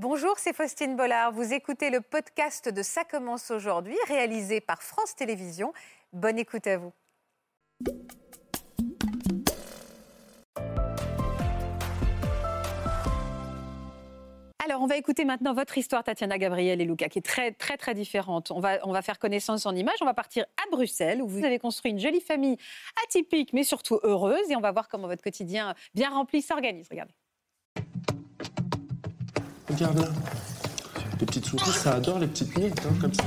Bonjour, c'est Faustine Bollard. Vous écoutez le podcast de Ça commence aujourd'hui, réalisé par France Télévisions. Bonne écoute à vous. Alors, on va écouter maintenant votre histoire, Tatiana Gabriel et Luca, qui est très, très, très différente. On va, on va faire connaissance en images. On va partir à Bruxelles, où vous avez construit une jolie famille atypique, mais surtout heureuse. Et on va voir comment votre quotidien bien rempli s'organise. Regardez. Regarde là. Les petites souris, ça adore les petites miettes, hein, comme ça.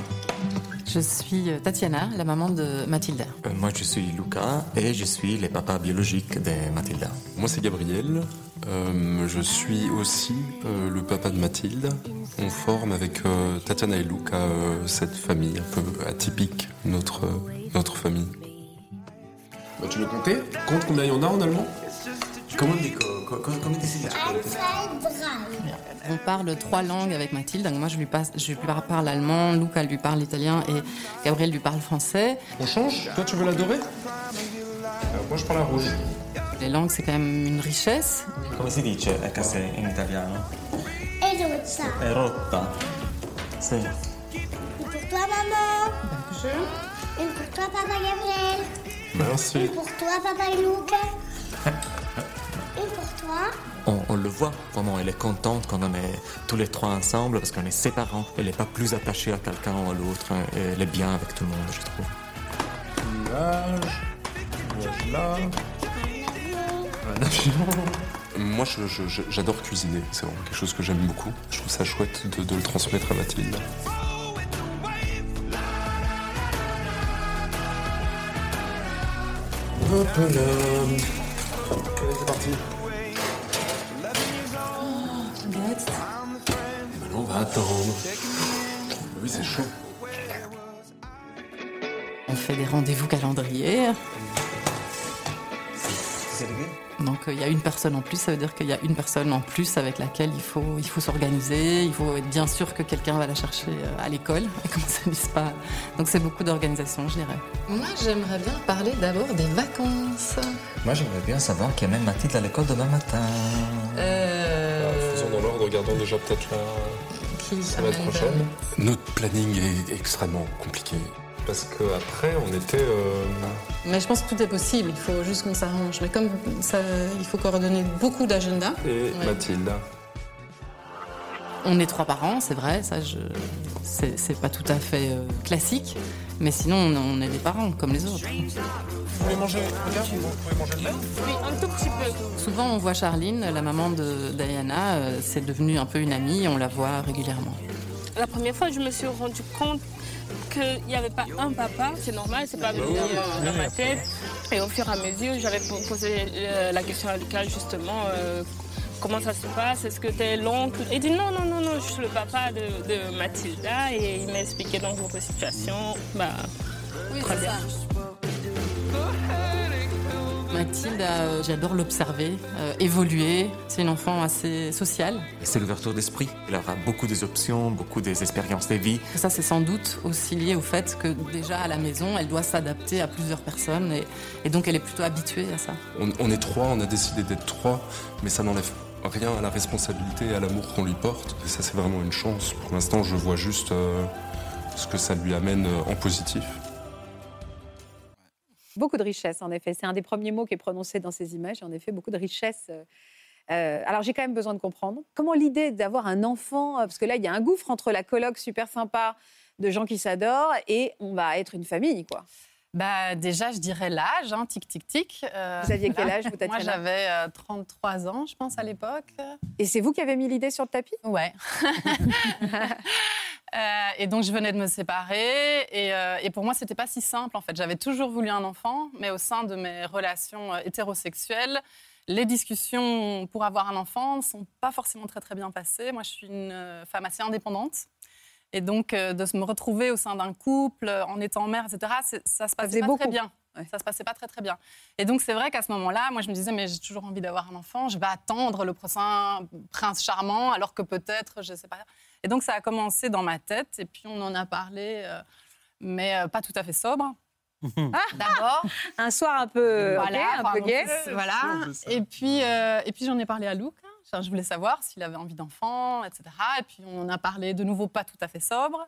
Je suis euh, Tatiana, la maman de Mathilda. Euh, moi, je suis Luca et je suis le papa biologique de Mathilda. Moi, c'est Gabriel. Euh, je suis aussi euh, le papa de Mathilde. On forme avec euh, Tatiana et Luca euh, cette famille un peu atypique, notre, notre famille. Bah, tu veux compter? Compte combien il y en a en allemand? Comment dico, comment dici On parle trois langues avec Mathilde. Donc moi, je lui, passe, je lui parle allemand, Luca lui parle italien et Gabriel lui parle français. On change? Toi, tu veux l'adorer? Euh, Moi, je prends la rouge. Les langues, c'est quand même une richesse. Come si dice? A casa in italiano? Et rozza. È rotta. Sì. Une pour toi, maman. Une pour toi, papa Gabriel. Merci. Une pour toi, papa Luca. Toi? On, on le voit, vraiment, elle est contente quand on est tous les trois ensemble parce qu'on est ses parents. Elle n'est pas plus attachée à quelqu'un ou à l'autre. hein, Elle est bien avec tout le monde, je trouve. Nuage. Voilà. Un avion. Moi, je- je- je- j'adore cuisiner. C'est vraiment quelque chose que j'aime beaucoup. Je trouve ça chouette de, de le transmettre à Mathilde. Hop là. Allez, c'est parti. Oui, c'est chaud. On fait des rendez-vous calendrier. Donc euh, il y a une personne en plus, ça veut dire qu'il y a une personne en plus avec laquelle il faut, il faut s'organiser, il faut être bien sûr que quelqu'un va la chercher euh, à l'école et qu'on ne s'amuse pas. Donc c'est beaucoup d'organisation, je dirais. Moi j'aimerais bien parler d'abord des vacances. Moi, j'aimerais bien savoir qu'il y a même Mathilde à l'école demain matin. Euh, Faisons dans l'ordre, regardons déjà peut-être la semaine prochaine. Notre planning est extrêmement compliqué. Parce qu'après, on était. euh, Mais je pense que tout est possible, il faut juste qu'on s'arrange. Mais comme ça, il faut coordonner beaucoup d'agendas. et Ouais. Mathilde. On est trois parents, c'est vrai, ça, je... c'est c'est pas tout à fait euh, classique. Mais sinon, on, on est des parents comme les autres. Vous pouvez manger, regarde, vous pouvez manger le lait Souvent, on voit Charline, la maman de Diana, euh, c'est devenu un peu une amie, on la voit régulièrement. La première fois, je me suis rendu compte qu'il n'y avait pas un papa, c'est normal, c'est pas venu euh, dans ma tête. Et au fur et à mesure, j'avais po- posé euh, la question à Lucas justement. euh, Comment ça se passe? Est-ce que tu es l'oncle? Il dit non, non, non, non, je suis le papa de, de Mathilda et il m'a expliqué donc votre situation. Bah, très bien. Mathilde, euh, j'adore l'observer, euh, évoluer. C'est une enfant assez sociale. C'est l'ouverture d'esprit. Elle aura beaucoup des options, beaucoup des expériences de vie. Ça, c'est sans doute aussi lié au fait que déjà à la maison, elle doit s'adapter à plusieurs personnes et, et donc elle est plutôt habituée à ça. On, on est trois, on a décidé d'être trois, mais ça n'enlève rien à la responsabilité et à l'amour qu'on lui porte. Et ça, c'est vraiment une chance. Pour l'instant, je vois juste euh, ce que ça lui amène euh, en positif. Beaucoup de richesse, en effet. C'est un des premiers mots qui est prononcé dans ces images. En effet, beaucoup de richesse. euh, alors, j'ai quand même besoin de comprendre comment l'idée d'avoir un enfant, parce que là, il y a un gouffre entre la colloque super sympa de gens qui s'adorent et on va être une famille, quoi. Bah, déjà, je dirais l'âge, hein, tic, tic, tic. Euh, Vous aviez quel âge, vous, Moi, Tatiana j'avais euh, 33 ans, je pense, à l'époque. Et c'est vous qui avez mis l'idée sur le tapis? Ouais. Euh, et donc, je venais de me séparer. Et, euh, et pour moi, c'était pas si simple, en fait. J'avais toujours voulu un enfant, mais au sein de mes relations euh, hétérosexuelles, les discussions pour avoir un enfant ne sont pas forcément très, très bien passées. Moi, je suis une femme assez indépendante. Et donc, euh, de se me retrouver au sein d'un couple, euh, en étant mère, etc., ça se passait faisait pas beaucoup. très bien. Ouais. Ça se passait pas très très bien. Et donc c'est vrai qu'à ce moment-là, moi je me disais mais j'ai toujours envie d'avoir un enfant, je vais attendre le prochain prince charmant alors que peut-être je sais pas. Et donc ça a commencé dans ma tête et puis on en a parlé, euh, mais euh, pas tout à fait sobre. D'abord, Un soir un peu, voilà, un peu gay. voilà. Et puis euh, et puis j'en ai parlé à Luc. hein. Je voulais savoir s'il avait envie d'enfant, etc. Et puis on en a parlé de nouveau pas tout à fait sobre.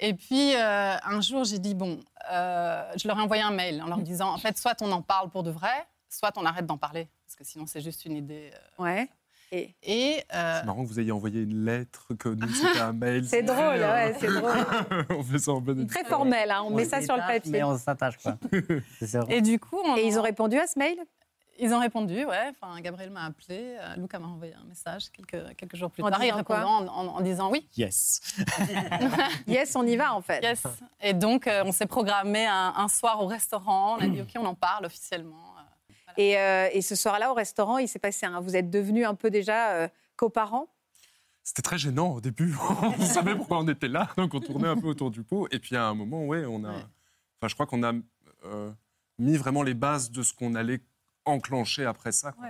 Et puis euh, un jour, j'ai dit bon, euh, je leur ai envoyé un mail en leur disant en fait, soit on en parle pour de vrai, soit on arrête d'en parler, parce que sinon c'est juste une idée. euh. Ouais. Et Et euh, C'est marrant que vous ayez envoyé une lettre, que nous c'était un mail. c'est drôle, ouais, c'est drôle. on fait ça en bonne Très formel, hein, on met ça sur le Mais papier. on s'attache pas. C'est ça. et du coup, on- Et ils ont répondu à ce mail? Ils ont répondu, ouais. Enfin, Gabriel m'a appelé, euh, Luca m'a envoyé un message quelques, quelques jours plus En tard, disant quoi en, en- en disant oui, Yes. Yes, on y va en fait. yes. Et donc, euh, on s'est programmé un, un soir au restaurant. On a dit, OK, on en parle officiellement. Euh, Et, euh, et ce soir-là, au restaurant, il s'est passé un. Vous êtes devenus un peu déjà euh, coparents? C'était très gênant au début. on savait pourquoi on était là, donc on tournait un peu autour du pot. Et puis à un moment, ouais, on a. Ouais. Enfin, je crois qu'on a euh, mis vraiment les bases de ce qu'on allait enclencher après ça. quoi.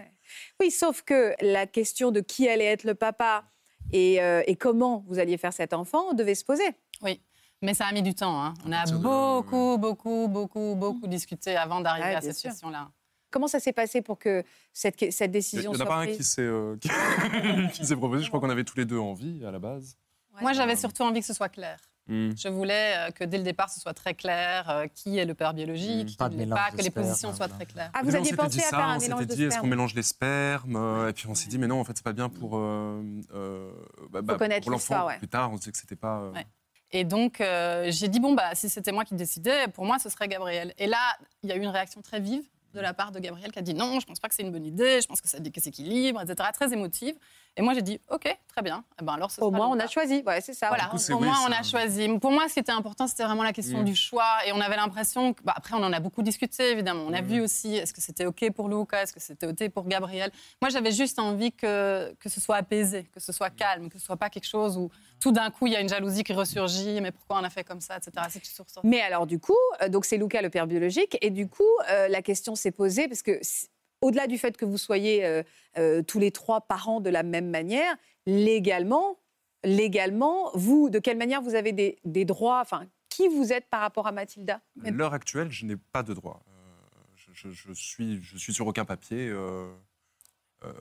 Oui, sauf que la question de qui allait être le papa et, euh, et comment vous alliez faire cet enfant devait se poser. Oui. Mais ça a mis du temps. hein. On a de- beaucoup, beaucoup, beaucoup, beaucoup discuté avant d'arriver Ouais, à cette question-là. Comment ça s'est passé pour que cette, cette Il n'y décision en a soit pas un prise qui s'est euh, qui- qui s'est proposé. Je crois qu'on avait tous les deux envie à la base. Moi, j'avais surtout envie que ce soit clair. Hmm. Je voulais euh, que dès le départ, ce soit très clair euh, qui est le père biologique, Mm. qui Pas pas, que les positions soient très claires. Ah, vous aviez pensé dit à ça, faire un on mélange s'était de dit est-ce qu'on mélange les spermes euh, Et puis on s'est dit mais non, en fait c'est pas bien pour, euh, euh, bah, bah, connaître pour l'histoire, l'enfant. ouais. Plus tard, on disait que c'était pas. euh, Ouais. Et donc, euh, j'ai dit, bon, bah, si c'était moi qui décidais, pour moi, ce serait Gabriel. Et là, il y a eu une réaction très vive de la part de Gabriel qui a dit, non, je pense pas que c'est une bonne idée, je pense que ça dit que c'est équilibre, etc. Très émotive. Et moi, j'ai dit, OK, très bien. Eh ben, alors, ce Au moins, on a choisi. Ouais, c'est ça. Voilà, coup, au moins on a choisi. Pour moi, ce qui était important, c'était vraiment la question Mm. du choix. Et on avait l'impression que. bah, après, on en a beaucoup discuté, évidemment. On a Mm. vu aussi, est-ce que c'était OK pour Luca? Est-ce que c'était OK pour Gabriel? Moi, j'avais juste envie que, que ce soit apaisé, que ce soit calme, que ce soit pas quelque chose où tout d'un coup, il y a une jalousie qui ressurgit. Mais pourquoi on a fait comme ça, etc. C'est que tu ressors. Mais alors, du coup, euh, donc c'est Luca le père biologique, et du coup, euh, la question s'est posée parce que au-delà du fait que vous soyez euh, euh, tous les trois parents de la même manière, légalement, légalement, vous, de quelle manière vous avez des, des droits, enfin, qui vous êtes par rapport à Mathilda? À l'heure actuelle, je n'ai pas de droit. Euh, je, je- suis, je suis sur aucun papier. euh, euh,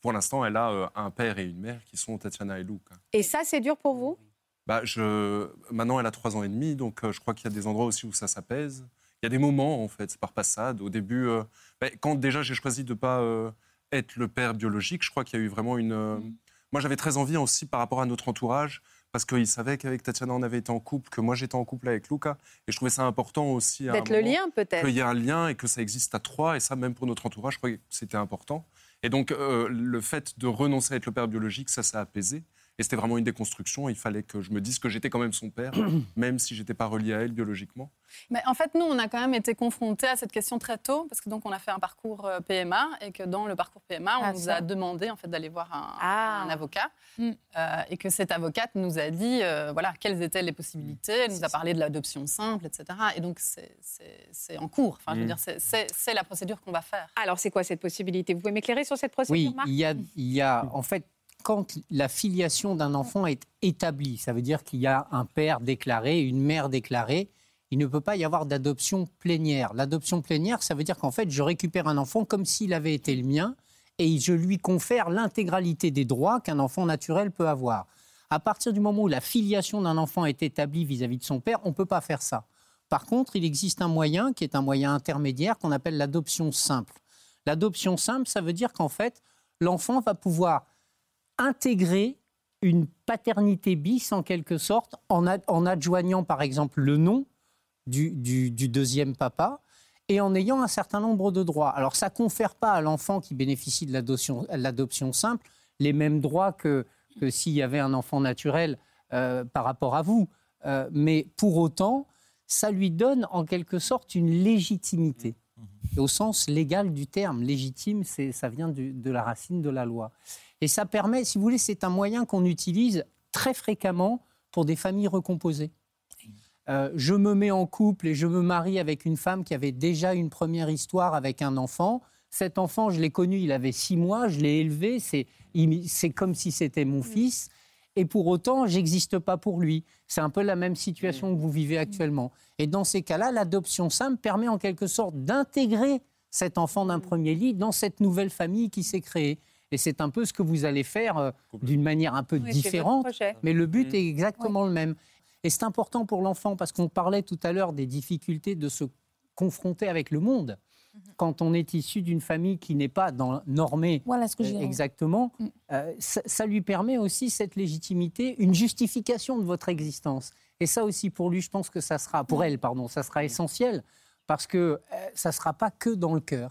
pour l'instant, elle a euh, un père et une mère qui sont Tatiana et Luca. Et ça, c'est dur pour vous? Bah, je, maintenant, elle a trois ans et demi, donc je crois qu'il y a des endroits aussi où ça s'apaise. Il y a des moments, en fait, c'est par passade. Au début, euh, bah, quand déjà j'ai choisi de ne pas euh, être le père biologique, je crois qu'il y a eu vraiment une. euh, Moi, j'avais très envie aussi par rapport à notre entourage, parce qu'ils savaient qu'avec Tatiana, on avait été en couple, que moi, j'étais en couple avec Luca. Et je trouvais ça important aussi. D'être le lien, peut-être Qu'il y ait un lien et que ça existe à trois, et ça, même pour notre entourage, je crois que c'était important. Et donc, le fait de renoncer à être le père biologique, ça, ça a apaisé. Et c'était vraiment une déconstruction. Il fallait que je me dise que j'étais quand même son père, même si j'étais pas relié à elle biologiquement. Mais en fait, nous, on a quand même été confrontés à cette question très tôt, parce que donc on a fait un parcours euh, PMA et que dans le parcours PMA, on Ah, nous ça. a demandé en fait d'aller voir un, Ah. un avocat Mm. euh, et que cette avocate nous a dit euh, voilà quelles étaient les possibilités. Elle nous a parlé de l'adoption simple, etc. Et donc c'est- en cours. Enfin, je veux Mm. dire, c'est- la procédure qu'on va faire. Alors, c'est quoi cette possibilité? Vous pouvez m'éclairer sur cette procédure, Oui, Marc? il y a, il y a en fait quand la filiation d'un enfant est établie, ça veut dire qu'il y a un père déclaré, une mère déclarée, il ne peut pas y avoir d'adoption plénière. L'adoption plénière, ça veut dire qu'en fait, je récupère un enfant comme s'il avait été le mien et je lui confère l'intégralité des droits qu'un enfant naturel peut avoir. À partir du moment où la filiation d'un enfant est établie vis-à-vis de son père, on ne peut pas faire ça. Par contre, il existe un moyen qui est un moyen intermédiaire qu'on appelle l'adoption simple. L'adoption simple, ça veut dire qu'en fait, l'enfant va pouvoir intégrer une paternité bis en quelque sorte en, ad- en adjoignant par exemple le nom du, du- du deuxième papa et en ayant un certain nombre de droits. Alors ça confère pas à l'enfant qui bénéficie de l'adoption simple les mêmes droits que, que s'il y avait un enfant naturel euh, par rapport à vous. Euh, mais pour autant, ça lui donne en quelque sorte une légitimité au sens légal du terme. Légitime, ça vient du- de la racine de la loi. Et ça permet, si vous voulez, c'est un moyen qu'on utilise très fréquemment pour des familles recomposées. Euh, je me mets en couple et je me marie avec une femme qui avait déjà une première histoire avec un enfant. Cet enfant, je l'ai connu, il avait six mois, je l'ai élevé, c'est, comme si c'était mon fils. Et pour autant, j'existe pas pour lui. C'est un peu la même situation que vous vivez actuellement. Et dans ces cas-là, l'adoption simple permet en quelque sorte d'intégrer cet enfant d'un premier lit dans cette nouvelle famille qui s'est créée. Et c'est un peu ce que vous allez faire euh, d'une manière un peu Oui, différente, mais le but est exactement le même. Et c'est important pour l'enfant parce qu'on parlait tout à l'heure des difficultés de se confronter avec le monde. Quand on est issu d'une famille qui n'est pas dans normée Voilà ce que euh, exactement, Mm. euh, ça, ça lui permet aussi cette légitimité, une justification de votre existence. Et ça aussi pour lui, je pense que ça sera, pour elle, pardon, ça sera essentiel parce que euh, ça sera pas que dans le cœur.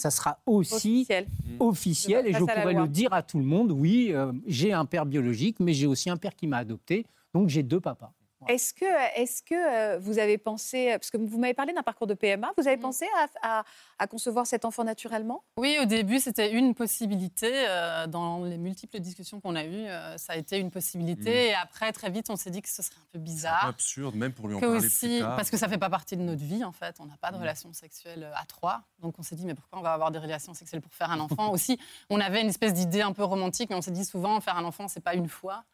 Ça sera aussi Officiel. officiel et je loi. le dire à tout le monde, oui, euh, j'ai un père biologique, mais j'ai aussi un père qui m'a adopté, donc j'ai deux papas. Est-ce que, est que euh, vous avez pensé, parce que vous m'avez parlé d'un parcours de PMA, vous avez Mm. pensé à, à- à concevoir cet enfant naturellement? Oui, au début, c'était une possibilité. euh, dans les multiples discussions qu'on a eues, euh, ça a été une possibilité. Mm. Et après, très vite, on s'est dit que ce serait un peu C'est un peu bizarre. absurde, même pour lui en Que parler aussi, plus tard. parce que ça fait pas partie de notre vie en fait. On n'a pas de Mm. relation sexuelle à trois, donc on s'est dit mais pourquoi on va avoir des relations sexuelles pour faire un enfant? Aussi, on avait une espèce d'idée un peu romantique, mais on s'est dit souvent faire un enfant c'est pas une fois.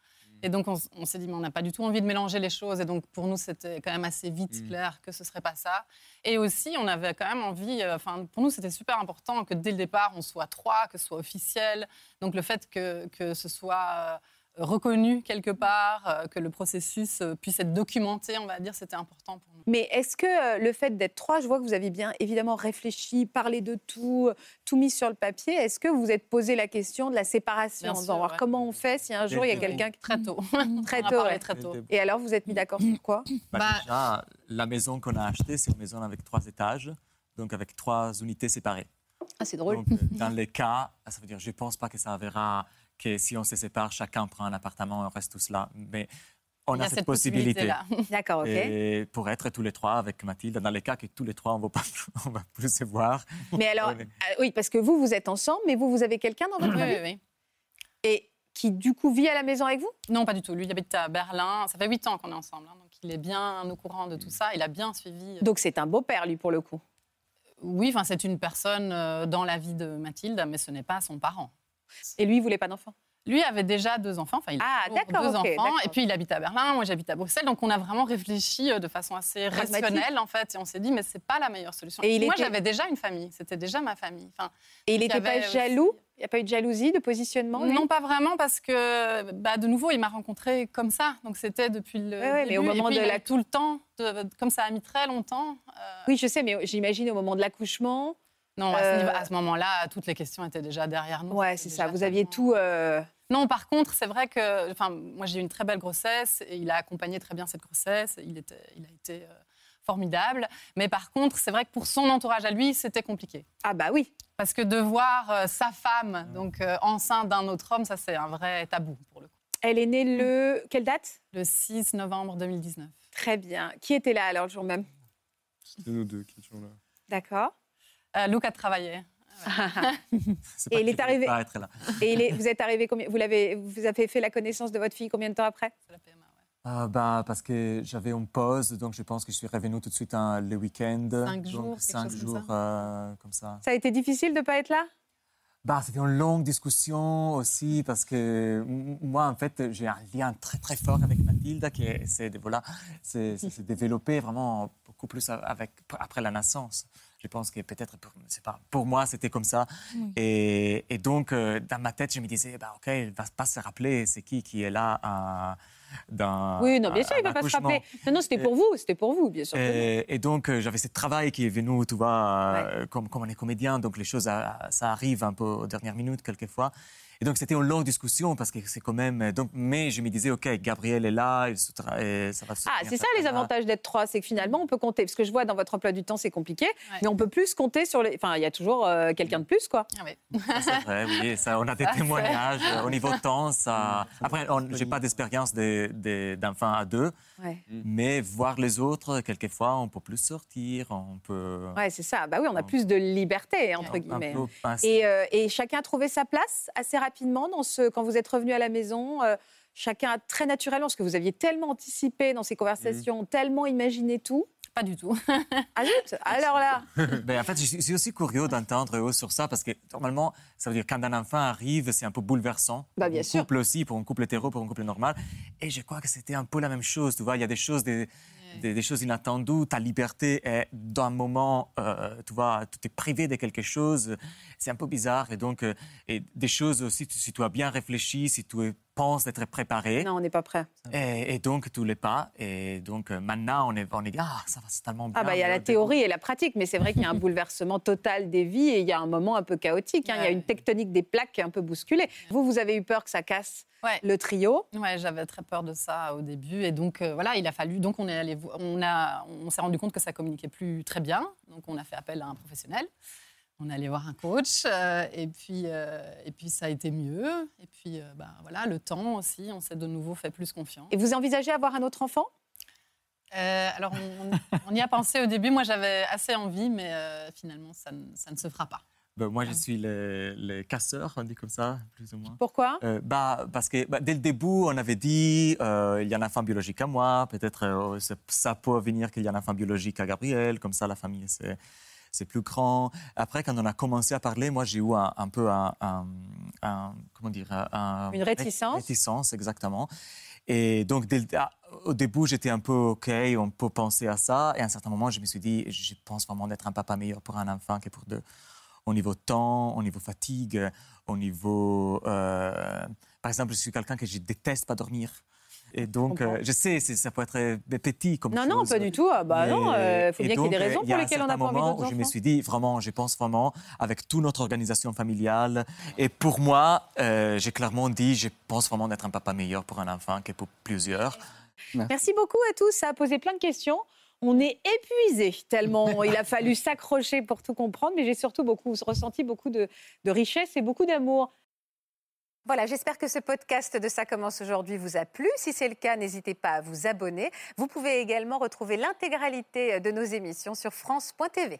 Et donc on, s'est dit mais on n'a pas du tout envie de mélanger les choses. Et donc pour nous c'était quand même assez vite Mm. clair que ce serait pas ça. Et aussi on avait quand même envie, euh, enfin pour nous c'était super important que dès le départ on soit trois, que ce soit officiel. Donc le fait que, que ce soit euh, reconnu quelque part, euh, que le processus euh, puisse être documenté, on va dire, c'était important pour nous. Mais est-ce que euh, le fait d'être trois, je vois que vous avez bien évidemment réfléchi, parlé de tout, tout mis sur le papier. Est-ce que vous vous êtes posé la question de la séparation Bien en sûr, disant alors, ouais. comment on fait si un jour il y a quelqu'un qui Très tôt. très tôt ouais. très tôt. Et alors vous êtes mis d'accord sur quoi? Bah, Bah- déjà, la maison qu'on a achetée, c'est une maison avec trois étages, donc avec trois unités séparées. Ah c'est drôle. Donc, dans les cas, ça veut dire, je pense pas que ça verra que si on se sépare, chacun prend un appartement, on reste tous là. Mais on y a, cette possibilité. là. D'accord, ok. Et pour être tous les trois avec Mathilde, dans les cas que tous les trois, on va pas, on va plus se voir. Mais alors, euh, oui, parce que vous, vous êtes ensemble, mais vous, vous avez quelqu'un dans votre Oui, famille? oui, oui. et qui du coup vit à la maison avec vous? Non, pas du tout. Lui, il habite à Berlin. Ça fait huit ans qu'on est ensemble. hein, donc il est bien au courant de tout ça. Il a bien suivi. euh, Donc c'est un beau-père, lui, pour le coup? Oui, enfin, c'est une personne euh, dans la vie de Mathilde, mais ce n'est pas son parent. Et lui, il voulait pas d'enfant Lui avait déjà deux enfants. Enfin, il a Ah, d'accord, deux enfants. Et puis, il habite à Berlin. Moi, j'habite à Bruxelles. Donc, on a vraiment réfléchi euh, de façon assez rationnelle, en fait. Et on s'est dit, mais c'est pas la meilleure solution. Et il Moi, était- j'avais déjà une famille. C'était déjà ma famille. Enfin, Et il n'était pas jaloux? Il n'y a pas eu de jalousie, de positionnement Non, pas vraiment, parce que, bah, de nouveau, il m'a rencontré comme ça. Donc, c'était depuis le. Ouais, ouais, mais au début. Et moment puis, de a la- tout le temps, de- comme ça a mis très longtemps. euh, Oui, je sais, mais j'imagine au moment de l'accouchement. Non, à ce, Euh, ce moment-là, toutes les questions étaient déjà derrière nous. Ouais, c'est ça. Vous aviez tout. euh, Non, par contre, c'est vrai que, enfin, moi j'ai eu une très belle grossesse et il a accompagné très bien cette grossesse. Il était, il a été euh, formidable. Mais par contre, c'est vrai que pour son entourage à lui, c'était compliqué. Ah bah oui. Parce que de voir euh, sa femme donc euh, enceinte d'un autre homme, ça c'est un vrai tabou pour le coup. Elle est née le. Quelle date? Le 6 novembre 2019. Très bien. Qui était là alors le jour même? C'était nous deux qui étions là. D'accord. Euh, Luc a travaillé. Et il est arrivé- là. Et il est- vous êtes arrivé combien Vous l'avez, vous avez fait la connaissance de votre fille combien de temps après? C'est la PMA, ouais. Ah, bah, parce que j'avais une pause, donc je pense que je suis revenu tout de suite hein, le week-end. Cinq donc jours, cinq chose comme jours ça? euh, comme ça. Ça a été difficile de pas être là? Bah, c'était une longue discussion aussi parce que moi, en fait, j'ai un lien très très fort avec Mathilde qui est- c'est de- voilà, s'est développé vraiment beaucoup plus avec après la naissance. Je pense que peut-être pour, c'est pas, pour moi c'était comme ça et, et donc euh, dans ma tête je me disais bah ok il va pas se rappeler c'est qui qui est là euh, dans Oui, non, bien sûr, il va pas se rappeler. Non, non, c'était pour vous, c'était pour vous, bien sûr. Et, et donc, euh, j'avais ce travail qui est venu, tu vois, euh, comme, comme on est comédien, donc les choses, euh, ça arrive un peu aux dernières minutes, quelquefois. Et donc, c'était une longue discussion parce que c'est quand même. euh, Donc, mais je me disais, OK, Gabriel est là, il se tra- et ça va se Ah, bien c'est ça faire les là. avantages d'être trois, c'est que finalement on peut compter. Parce que je vois dans votre emploi du temps c'est compliqué, Ouais. mais on peut plus compter sur les. Enfin, il y a toujours euh, quelqu'un de plus, quoi. Ah oui. Ça, C'est vrai, oui, ça, on a des témoignages euh, au niveau temps. Ça... Après, on- j'ai pas d'expérience de- de- d'enfants à deux, Ouais, mais voir les autres, quelquefois, on peut plus sortir, on peut. ouais c'est ça. Bah oui, on a plus de liberté, entre guillemets. Et, euh, et chacun a trouvé sa place assez rapidement dans ce, quand vous êtes revenu à la maison. euh, chacun a très naturellement, parce que vous aviez tellement anticipé dans ces conversations, tellement imaginé tout. Pas du tout. Ah zut Alors là, Ben, en fait, je suis, aussi curieux d'entendre eux sur ça parce que normalement, ça veut dire quand un enfant arrive, c'est un peu bouleversant. Bah, bien pour un sûr. couple aussi, pour un couple hétéro, pour un couple normal. Et je crois que c'était un peu la même chose. Tu vois, il y a des choses, des, des, des choses inattendues. Ta liberté est d'un moment, euh, tu vois, tu es privé de quelque chose. C'est un peu bizarre. Et donc, euh, et des choses aussi, tu- si tu as bien réfléchi, si tu penses d'être préparé. Non, on n'est pas prêt. Et, et donc, tu l'es pas. Et donc, euh, maintenant, on est, on est ah, ça va, c'est tellement bien. Ah bah il y a la théorie et la pratique, mais c'est vrai qu'il y a un bouleversement total des vies et il y a un moment un peu chaotique. hein. Il y a une tectonique des plaques qui est un peu bousculée. Vous, vous avez eu peur que ça casse Ouais. le trio. Ouais, j'avais très peur de ça au début et donc euh, voilà, il a fallu donc on est allé on a on s'est rendu compte que ça communiquait plus très bien, donc on a fait appel à un professionnel. On est allé voir un coach euh, et puis euh, et puis ça a été mieux et puis bah, voilà le temps aussi, on s'est de nouveau fait plus confiance. Et vous envisagez avoir un autre enfant? Euh, alors on, on- on y a pensé au début, moi j'avais assez envie, mais euh, finalement ça ne, ça ne se fera pas. Ben, moi, je suis le, le casseur, on dit comme ça, plus ou moins. Pourquoi? Euh, bah, parce que bah, dès le début, on avait dit euh, il y a un enfant biologique à moi, peut-être euh, c'est- ça peut venir qu'il y a un enfant biologique à Gabriel, comme ça la famille c'est, plus grand. Après, quand on a commencé à parler, moi j'ai eu un, un peu un, un- un- comment dire un- Une réticence? Réticence, exactement. Et donc, dès ah, au début, j'étais un peu OK, on peut penser à ça. Et à un certain moment, je me suis dit, je pense vraiment d'être un papa meilleur pour un enfant que pour deux. Au niveau temps, au niveau fatigue, au niveau... euh, par exemple, je suis quelqu'un que je déteste pas dormir. Et donc, euh, je sais, ça peut être petit comme Non, chose. non, pas du tout. Ah bah Mais- non, il faut bien qu'il y ait des euh, raisons pour lesquelles on n'a pas envie moment où je me suis dit, vraiment, je pense vraiment, avec toute notre organisation familiale, et pour moi, euh, j'ai clairement dit, je pense vraiment d'être un papa meilleur pour un enfant que pour plusieurs. Merci beaucoup à tous. Ça a posé plein de questions. On est épuisé tellement il a fallu s'accrocher pour tout comprendre, mais j'ai surtout beaucoup ressenti beaucoup de, de richesse et beaucoup d'amour. Voilà, j'espère que ce podcast de Ça commence aujourd'hui vous a plu. Si c'est le cas, n'hésitez pas à vous abonner. Vous pouvez également retrouver l'intégralité de nos émissions sur France.tv.